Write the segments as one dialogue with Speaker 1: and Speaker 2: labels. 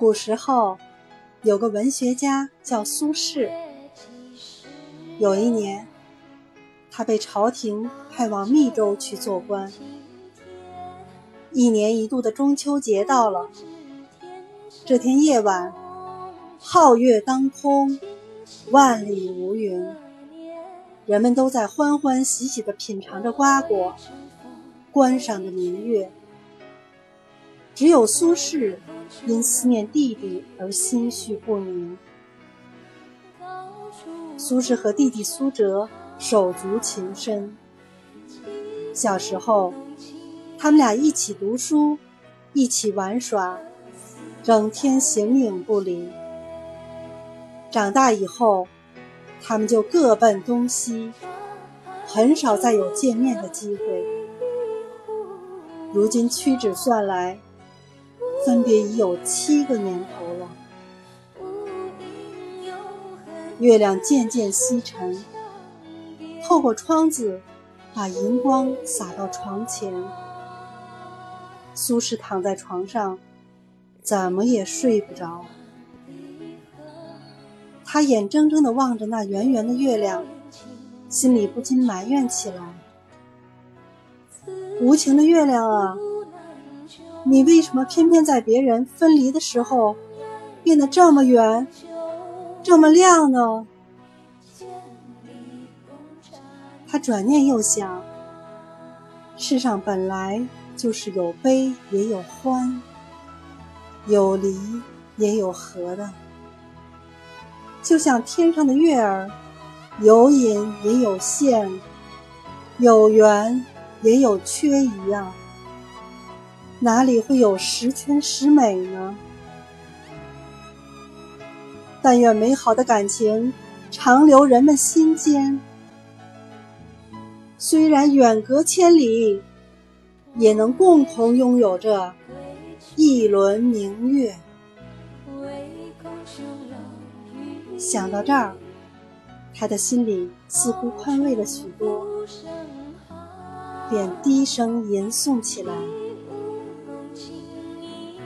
Speaker 1: 古时候，有个文学家叫苏轼。有一年，他被朝廷派往密州去做官。一年一度的中秋节到了，这天夜晚，皓月当空，万里无云，人们都在欢欢喜喜地品尝着瓜果，观赏着明月。只有苏轼因思念弟弟而心绪不宁。苏轼和弟弟苏辙手足情深，小时候他们俩一起读书，一起玩耍，整天形影不离。长大以后，他们就各奔东西，很少再有见面的机会。如今屈指算来，分别已有七个年头了。月亮渐渐西沉，透过窗子，把银光洒到床前。苏轼躺在床上，怎么也睡不着。他眼睁睁地望着那圆圆的月亮，心里不禁埋怨起来：“无情的月亮啊！”你为什么偏偏在别人分离的时候，变得这么圆，这么亮呢？他转念又想，世上本来就是有悲也有欢，有离也有合的，就像天上的月儿，有隐也有现，有圆也有缺一样。哪里会有十全十美呢？但愿美好的感情长留人们心间。虽然远隔千里，也能共同拥有着一轮明月。想到这儿，他的心里似乎宽慰了许多，便低声吟诵起来。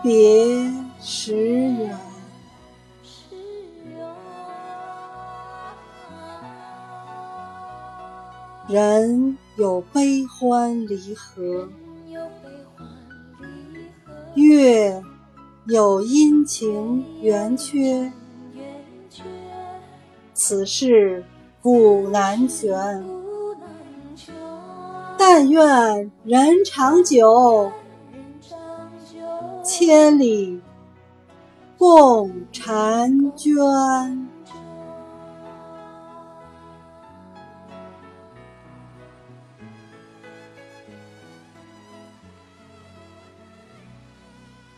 Speaker 1: 别时圆，人有悲欢离合，月有阴晴圆缺，此事古难全。但愿人长久。千里共婵娟。